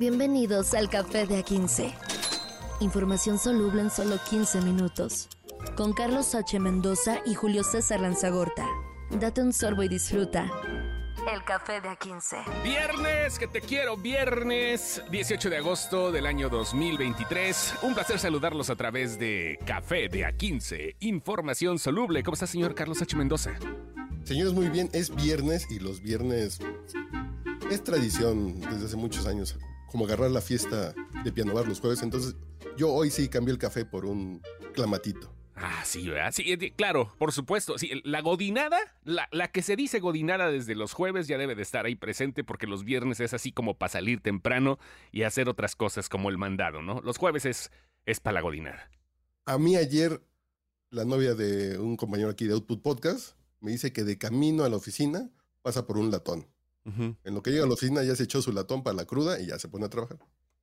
Bienvenidos al Café de A15. Información soluble en solo 15 minutos. Con Carlos H. Mendoza y Julio César Lanzagorta. Date un sorbo y disfruta. El Café de A15. Viernes, que te quiero, viernes 18 de agosto del año 2023. Un placer saludarlos a través de Café de A15. Información soluble. ¿Cómo está, señor Carlos H. Mendoza? Señores, muy bien, es viernes y los viernes es tradición desde hace muchos años, como agarrar la fiesta de piano bar los jueves. Entonces, yo hoy sí cambié el café por un clamatito. Ah, sí, ¿verdad? Sí, claro, por supuesto. Sí, la godinada, la, la, que se dice godinada desde los jueves ya debe de estar ahí presente porque los viernes es así como para salir temprano y hacer otras cosas como el mandado, ¿no? Los jueves es, es para la godinada. A mí ayer, la novia de un compañero aquí de Output Podcast me dice que de camino a la oficina pasa por un latón. Uh -huh. En lo que llega a la oficina ya se echó su latón para la cruda y ya se pone a trabajar.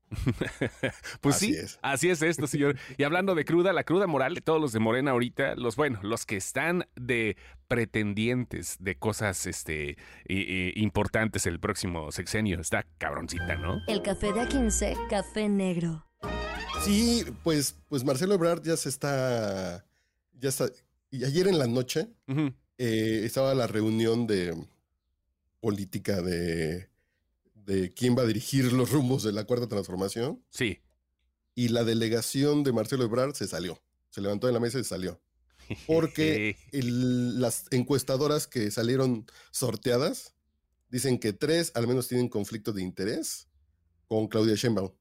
pues así sí, es. así es esto, señor. Y hablando de cruda, la cruda moral de todos los de Morena ahorita, los bueno, los que están de pretendientes de cosas este importantes el próximo sexenio, está cabroncita, ¿no? El café de A15, café negro. Sí, pues, pues Marcelo Ebrard ya se está, ya está, y ayer en la noche uh -huh. eh, estaba la reunión de política de de quién va a dirigir los rumbos de la cuarta transformación. Sí. Y la delegación de Marcelo Ebrard se salió. Se levantó de la mesa y se salió. Porque el, las encuestadoras que salieron sorteadas dicen que tres al menos tienen conflicto de interés con Claudia Sheinbaum.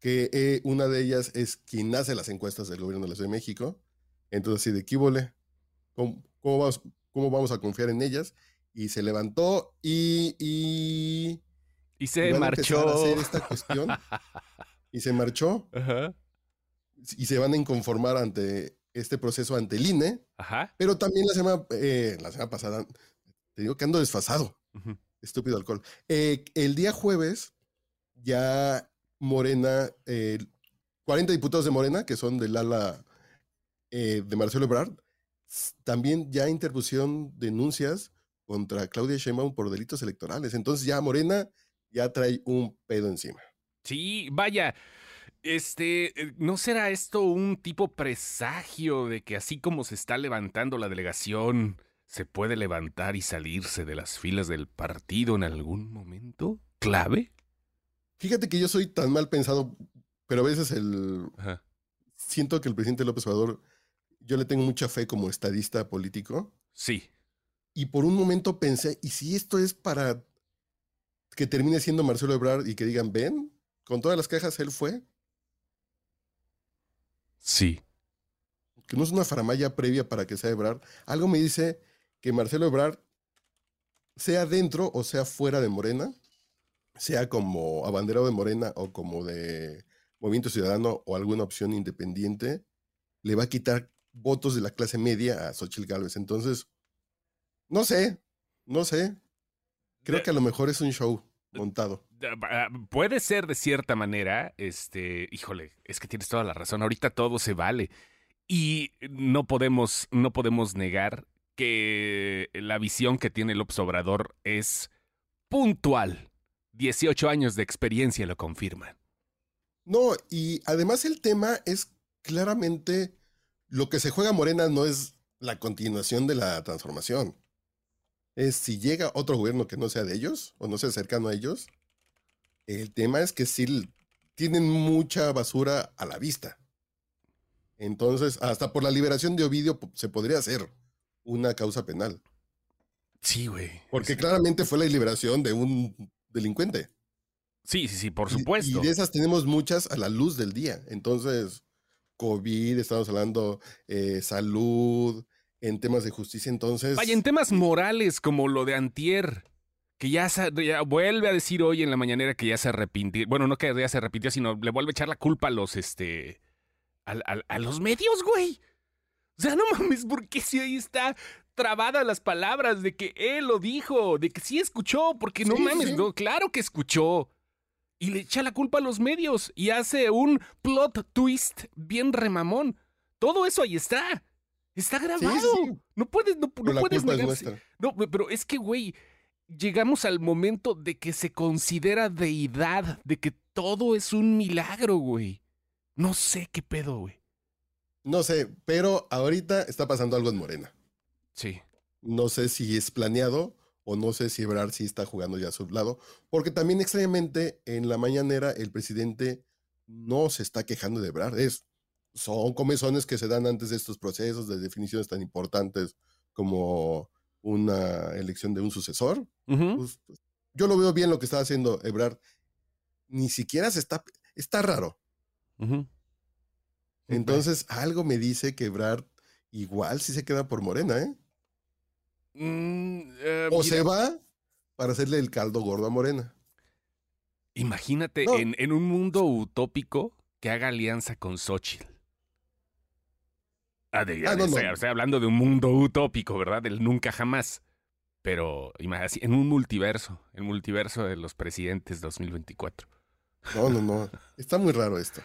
Que eh, una de ellas es quien hace las encuestas del gobierno de la Ciudad de México. Entonces, sí, de quíbole, ¿cómo, cómo, vamos, ¿cómo vamos a confiar en ellas? Y se levantó y, y y se marchó. A hacer esta cuestión, y se marchó. Ajá. Y se van a inconformar ante este proceso ante el INE. Ajá. Pero también la semana, eh, la semana pasada, te digo que ando desfasado. Uh -huh. Estúpido alcohol. Eh, el día jueves, ya Morena, eh, 40 diputados de Morena, que son del ala eh, de Marcelo Ebrard, también ya interpusieron denuncias contra Claudia Sheinbaum por delitos electorales. Entonces ya Morena ya trae un pedo encima. Sí, vaya. Este, ¿no será esto un tipo presagio de que así como se está levantando la delegación, se puede levantar y salirse de las filas del partido en algún momento clave? Fíjate que yo soy tan mal pensado, pero a veces el... Ajá. Siento que el presidente López Obrador, yo le tengo mucha fe como estadista político. Sí. Y por un momento pensé, ¿y si esto es para que termine siendo Marcelo Ebrard y que digan, ven, con todas las quejas él fue. Sí. Que no es una faramaya previa para que sea Ebrard. Algo me dice que Marcelo Ebrard, sea dentro o sea fuera de Morena, sea como abanderado de Morena o como de Movimiento Ciudadano o alguna opción independiente, le va a quitar votos de la clase media a Xochitl Gálvez. Entonces, no sé, no sé. Creo que a lo mejor es un show montado. Puede ser de cierta manera, este, híjole, es que tienes toda la razón, ahorita todo se vale. Y no podemos, no podemos negar que la visión que tiene López Obrador es puntual. 18 años de experiencia lo confirman. No, y además el tema es claramente lo que se juega Morena no es la continuación de la transformación es si llega otro gobierno que no sea de ellos o no sea cercano a ellos, el tema es que sí tienen mucha basura a la vista. Entonces, hasta por la liberación de Ovidio se podría hacer una causa penal. Sí, güey. Porque claramente fue la liberación de un delincuente. Sí, sí, sí, por supuesto. Y, y de esas tenemos muchas a la luz del día. Entonces, COVID, estamos hablando eh, salud, en temas de justicia, entonces... Vaya, en temas morales como lo de Antier, que ya, se, ya vuelve a decir hoy en la mañanera que ya se arrepintió, bueno, no que ya se arrepintió, sino le vuelve a echar la culpa a los, este, a, a, a los medios, güey. O sea, no mames, porque si ahí está trabada las palabras de que él lo dijo, de que sí escuchó, porque no sí, mames, sí. No, claro que escuchó. Y le echa la culpa a los medios y hace un plot twist bien remamón. Todo eso ahí está. Está grabado. Sí, sí. No puedes, no, no puedes negarse. No, pero es que, güey, llegamos al momento de que se considera deidad, de que todo es un milagro, güey. No sé qué pedo, güey. No sé, pero ahorita está pasando algo en Morena. Sí. No sé si es planeado o no sé si Ebrard sí está jugando ya a su lado, porque también extrañamente en la mañanera el presidente no se está quejando de Ebrard, es, son comezones que se dan antes de estos procesos de definiciones tan importantes como una elección de un sucesor. Pues, pues, yo lo veo bien lo que está haciendo Ebrard. Ni siquiera se está, está raro. Entonces, algo me dice que Ebrard igual si se queda por Morena, ¿eh? Mm, eh, o se va para hacerle el caldo gordo a Morena. Imagínate en, un mundo utópico que haga alianza con Xochitl. Ah, ah no, estoy, hablando de un mundo utópico, ¿verdad? Del nunca jamás. Pero en un multiverso, el multiverso de los presidentes 2024. No, no, no. Está muy raro esto.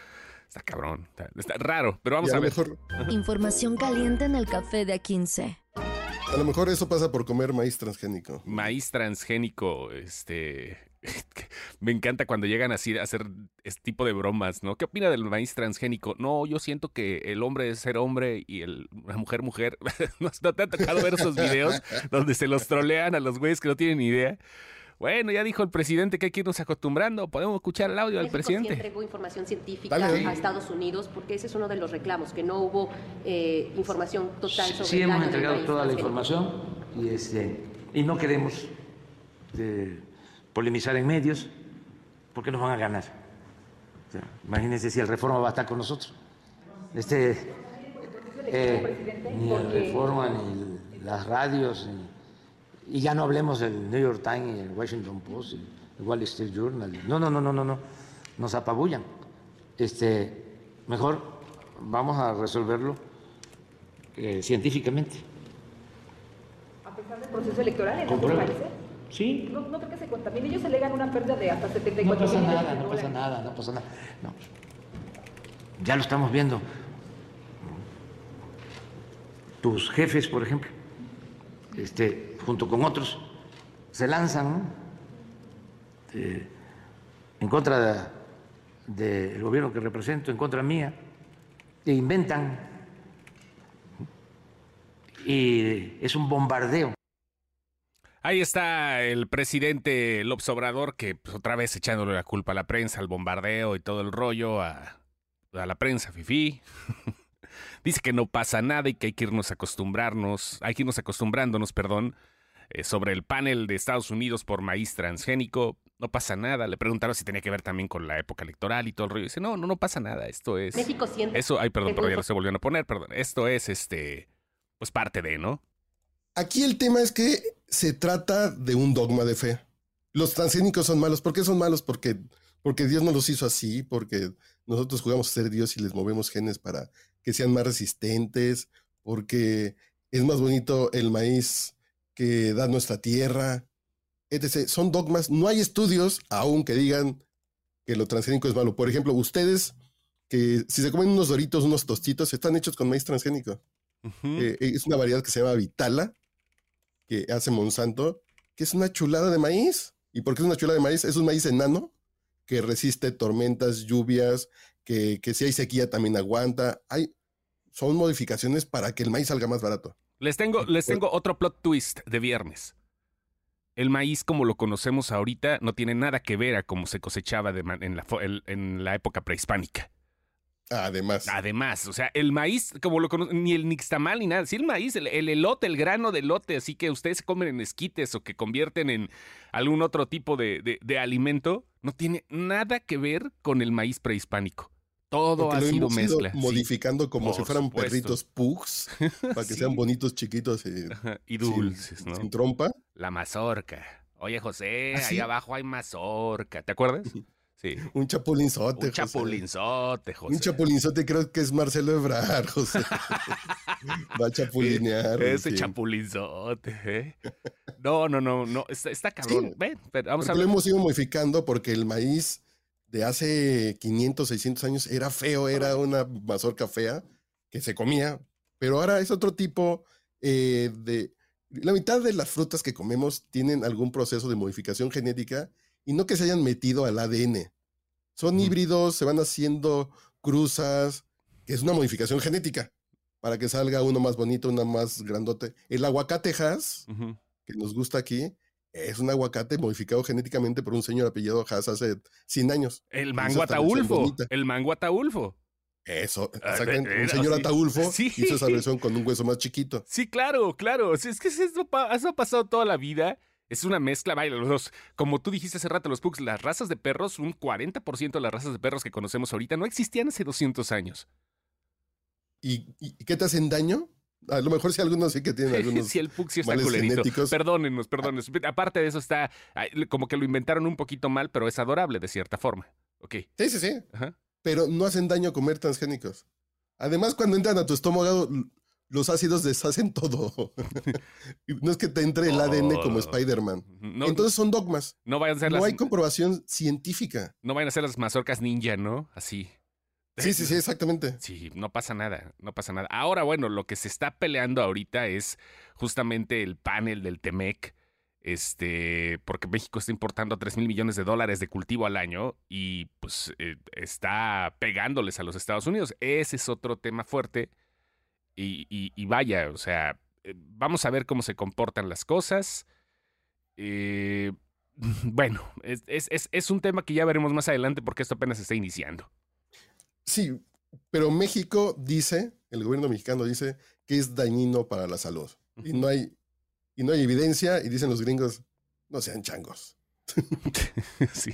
Está cabrón. Está, raro, pero vamos a, ver. Mejor... Información caliente en el café de A15. A lo mejor eso pasa por comer maíz transgénico. Maíz transgénico, este. Me encanta cuando llegan así a hacer este tipo de bromas, ¿no? ¿Qué opina del maíz transgénico? No, yo siento que el hombre es ser hombre y el, la mujer mujer. ¿No te ha tocado ver esos videos donde se los trolean a los güeyes que no tienen ni idea? Bueno, ya dijo el presidente que hay que irnos acostumbrando. Podemos escuchar el audio del presidente. Sí entregó información científica a Estados Unidos porque ese es uno de los reclamos, que no hubo eh, información total sobre Sí, hemos entregado toda la información y, este, y no queremos eh, polemizar en medios porque nos van a ganar. imagínense si el Reforma va a estar con nosotros. Este, eh, ni el Reforma, ni las radios, ni y ya no hablemos del New York Times, el Washington Post, el Wall Street Journal. No, no, no, no, no, no. Nos apabullan. Este, mejor vamos a resolverlo eh, científicamente. A pesar del proceso electoral en otros países. Sí. No, no porque se contamine, ellos alegan una pérdida de hasta 74 No pasa nada, no pasa nada, no pasa nada. No. Ya lo estamos viendo. Tus jefes, por ejemplo, este, junto con otros, se lanzan eh, en contra del gobierno que represento, en contra mía, e inventan. Y es un bombardeo. Ahí está el presidente López Obrador, que pues, otra vez echándole la culpa a la prensa, al bombardeo y todo el rollo, a, a la prensa fifí. Dice que no pasa nada y que hay que irnos acostumbrarnos, hay que irnos acostumbrándonos, perdón, eh, sobre el panel de Estados Unidos por maíz transgénico. No pasa nada. Le preguntaron si tenía que ver también con la época electoral y todo el rollo. Dice, no, no, no pasa nada. Esto es. México siente. Eso, ay, perdón, pero ya lo se volvieron a poner, perdón. Esto es este. Pues parte de, ¿no? Aquí el tema es que se trata de un dogma de fe. Los transgénicos son malos. ¿Por qué son malos? Porque, porque Dios no los hizo así, porque nosotros jugamos a ser Dios y les movemos genes para que sean más resistentes, porque es más bonito el maíz que da nuestra tierra, etc. Son dogmas. No hay estudios aún que digan que lo transgénico es malo. Por ejemplo, ustedes que si se comen unos doritos, unos tostitos, están hechos con maíz transgénico. Eh, es una variedad que se llama Vitala, que hace Monsanto, que es una chulada de maíz. ¿Y por qué es una chulada de maíz? Es un maíz enano que resiste tormentas, lluvias, que, que si hay sequía también aguanta. Hay, son modificaciones para que el maíz salga más barato. Les tengo, les tengo otro plot twist de viernes. El maíz como lo conocemos ahorita no tiene nada que ver a cómo se cosechaba en, la, en la época prehispánica. Además. Además, o sea, el maíz, como lo conocen, ni el nixtamal ni nada, sí el maíz, el, elote, el grano de elote, así que ustedes comen en esquites o que convierten en algún otro tipo de, de alimento, no tiene nada que ver con el maíz prehispánico. Todo ha sido mezcla. modificando como si fueran perritos pugs, para que sean bonitos, chiquitos y, dulces, ¿no? Sin trompa. La mazorca. Oye, José, ¿Ah, ahí abajo hay mazorca. ¿Te acuerdas? Sí. Un chapulinzote. Un chapulinzote, José. Un chapulinzote creo que es Marcelo Ebrard, José. Va a chapulinear. Ese chapulinzote, ¿eh? No, no, no, no. Está, cabrón. Ven, pero vamos a ver. Lo hemos ido modificando porque el maíz de hace 500, 600 años era feo, era una mazorca fea que se comía, pero ahora es otro tipo eh, de, La mitad de las frutas que comemos tienen algún proceso de modificación genética y no que se hayan metido al ADN. Son híbridos, se van haciendo cruzas, que es una modificación genética para que salga uno más bonito, uno más grandote. El aguacate Hass, que nos gusta aquí, es un aguacate modificado genéticamente por un señor apellido Haas hace 100 años. El mango ataulfo. El mango ataulfo. Eso, ah, exactamente. un señor ataulfo hizo esa versión con un hueso más chiquito. Sí, claro, claro. Es que eso, ha pasado toda la vida. Es una mezcla, vaya, los como tú dijiste hace rato, los pugs, las razas de perros, un 40% de las razas de perros que conocemos ahorita no existían hace 200 años. ¿Y, qué te hacen daño? A lo mejor si algunos sí que tienen algunos. si el Pug sí está culerito. Perdónenos, perdónenos. Aparte de eso, está como que lo inventaron un poquito mal, pero es adorable de cierta forma. Ok. Sí, sí, sí. Pero no hacen daño comer transgénicos. Además, cuando entran a tu estómago, los ácidos deshacen todo. no es que te entre el ADN como Spider-Man. Entonces son dogmas. No vayan a ser No hay comprobación científica. No vayan a ser las mazorcas ninja, ¿no? Así. Sí, sí, sí, exactamente. Sí, no pasa nada, no pasa nada. Ahora, bueno, lo que se está peleando ahorita es justamente el panel del Temec, este, porque México está importando 3 mil millones de dólares de cultivo al año y pues eh, está pegándoles a los Estados Unidos. Ese es otro tema fuerte y, vaya, o sea, eh, vamos a ver cómo se comportan las cosas. Eh, bueno, es, es un tema que ya veremos más adelante porque esto apenas está iniciando. Sí, pero México dice, el gobierno mexicano dice que es dañino para la salud. Y no hay, y no hay evidencia, y dicen los gringos, no sean changos. sí,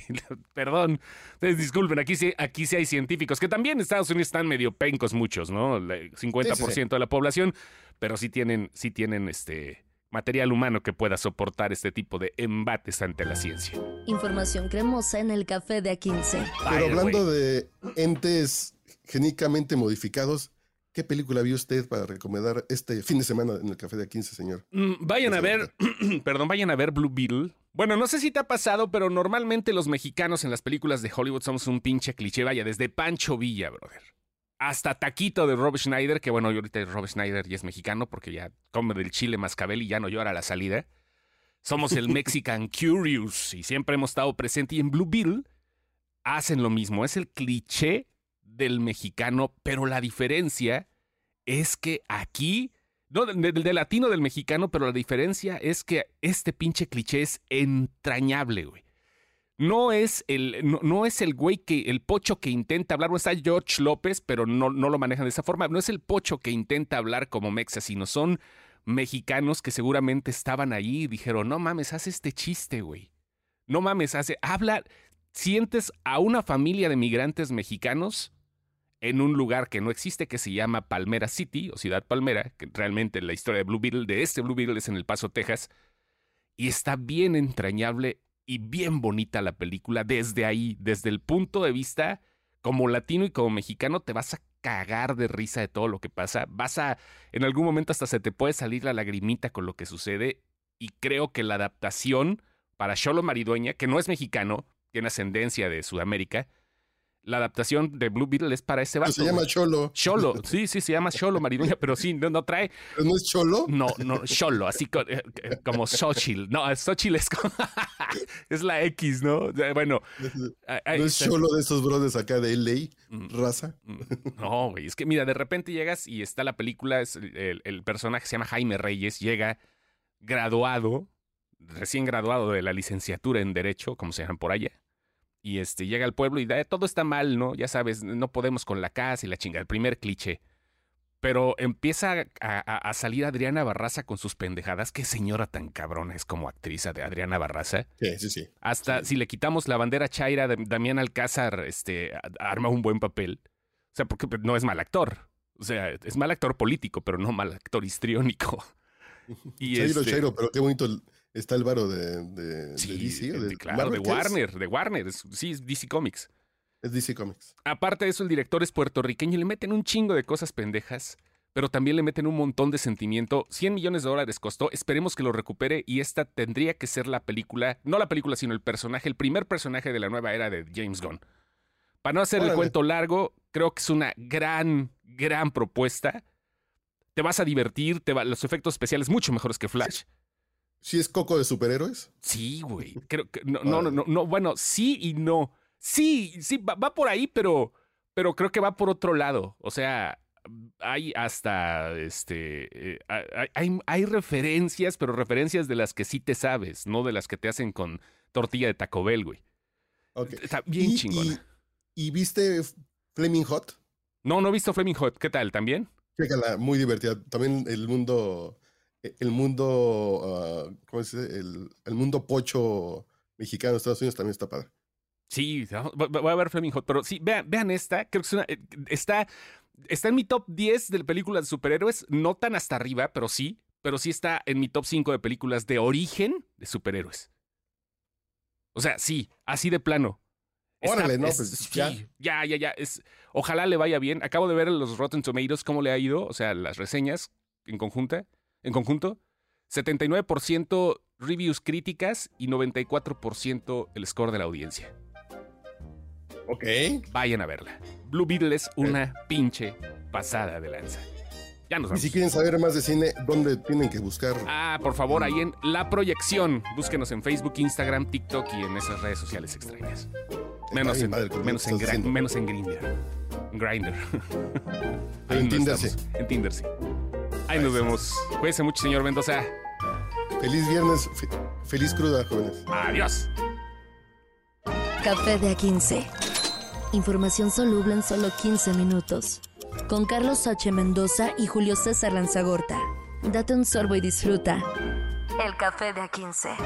perdón. disculpen, aquí sí, aquí sí hay científicos, que también en Estados Unidos están medio pencos muchos, ¿no? El 50% de la población, pero sí tienen, sí tienen este material humano que pueda soportar este tipo de embates ante la ciencia. Información cremosa en el café de A15. Pero hablando de entes genéticamente modificados, ¿qué película vio usted para recomendar este fin de semana en el café de A15, señor? Mm, vayan a ver, perdón, vayan a ver Blue Beetle. Bueno, no sé si te ha pasado, pero normalmente los mexicanos en las películas de Hollywood somos un pinche cliché, vaya, desde Pancho Villa, brother hasta Taquito de Rob Schneider, que bueno, ahorita Rob Schneider ya es mexicano porque ya come del chile mascabel y ya no llora a la salida. Somos el Mexican Curious y siempre hemos estado presente. Y en Blue Bill hacen lo mismo. Es el cliché del mexicano, pero la diferencia es que aquí, no, del latino del mexicano, pero la diferencia es que este pinche cliché es entrañable, güey no es el, no, es el güey que, el pocho que intenta hablar, no está George López, pero no, no lo manejan de esa forma, no es el pocho que intenta hablar como mexa, sino son mexicanos que seguramente estaban ahí y dijeron, no mames, haz este chiste, güey. No mames, hace, habla, sientes a una familia de migrantes mexicanos en un lugar que no existe, que se llama Palmera City, o Ciudad Palmera, que realmente la historia de Blue Beetle, de este Blue Beetle es en El Paso, Texas, y está bien entrañable y bien bonita la película desde ahí, desde el punto de vista como latino y como mexicano te vas a cagar de risa de todo lo que pasa, vas a en algún momento hasta se te puede salir la lagrimita con lo que sucede y creo que la adaptación para Cholo Maridueña, que no es mexicano, tiene ascendencia de Sudamérica, la adaptación de Blue Beetle es para ese vato. Se llama Cholo. Cholo, sí, sí, se llama Cholo Maridueña, pero sí, no, trae. ¿No es Cholo? No, no, Cholo, así eh, como Xochitl. No, Xochitl es como. es la X, ¿no? Bueno. ¿No es Cholo de esos brothers acá de LA? Mm, raza. Mm, no, güey, es que mira, de repente llegas y está la película, es el, el personaje se llama Jaime Reyes, llega graduado, recién graduado de la licenciatura en Derecho, como se llaman por allá y este, llega al pueblo y da, todo está mal, ¿no? Ya sabes, no podemos con la casa y la chinga, el primer cliché. Pero empieza a, salir Adriana Barraza con sus pendejadas. Qué señora tan cabrona es como actriz de Adriana Barraza. Sí, sí, sí. Hasta si le quitamos la bandera chaira de Damián Alcázar, este, arma un buen papel. O sea, porque no es mal actor. O sea, es mal actor político, pero no mal actor histriónico. Y Chairo, este Chairo, pero qué bonito Está el varo de, de, DC. De, claro, de Warner, de Warner. sí, es DC Comics. Es DC Comics. Aparte de eso, el director es puertorriqueño y le meten un chingo de cosas pendejas, pero también le meten un montón de sentimiento. 100 millones de dólares costó. Esperemos que lo recupere y esta tendría que ser la película, no la película, sino el personaje, el primer personaje de la nueva era de James Gunn. Para no hacer el cuento largo, creo que es una gran, gran propuesta te vas a divertir, te va, los efectos especiales mucho mejores que Flash. ¿Sí es Coco de superhéroes? Sí, güey. Creo que no, no, no, no, bueno, sí y no. Sí, sí, va, va, por ahí, pero, pero creo que va por otro lado. O sea, hay hasta este. Eh, hay, hay, referencias, pero referencias de las que sí te sabes, no de las que te hacen con tortilla de Taco Bell, güey. Está bien chingona. Y, viste Flaming Hot? No, no he visto Flaming Hot. ¿Qué tal? ¿También? Chécala, muy divertida. También el mundo. El mundo. Ah, ¿Cómo se dice? El, el mundo pocho mexicano de Estados Unidos también está padre. Sí, voy a ver Flaming Hot, pero sí, vean, vean esta, creo que es una, eh, está está en mi top 10 de películas de superhéroes, no tan hasta arriba, pero sí, pero sí está en mi top 5 de películas de origen de superhéroes. O sea, sí, así de plano. Órale, no, pues ya. ya, ya, ya. Es, ojalá le vaya bien. Acabo de ver los Rotten Tomatoes, cómo le ha ido, o sea, las reseñas en conjunta, en conjunto. 79% reviews críticas y 94% el score de la audiencia. Ok. Vayan a verla. Blue Beetle es una pinche pasada de lanza. Ya nos vamos. Y si quieren saber más de cine, ¿dónde tienen que buscar? Ah, por favor, ahí en La Proyección. Búsquenos en Facebook, Instagram, TikTok y en esas redes sociales extrañas. Menos, en, menos, en, menos en Grindr. Grindr. en Tinder, sí. En Tinder, sí. Ahí nos vemos. Cuídense mucho, señor Mendoza. Feliz viernes. feliz cruda, jóvenes. Adiós. Café de A15 Información soluble en solo 15 minutos. Con Carlos H. Mendoza y Julio César Lanzagorta. Date un sorbo y disfruta. El café de A15.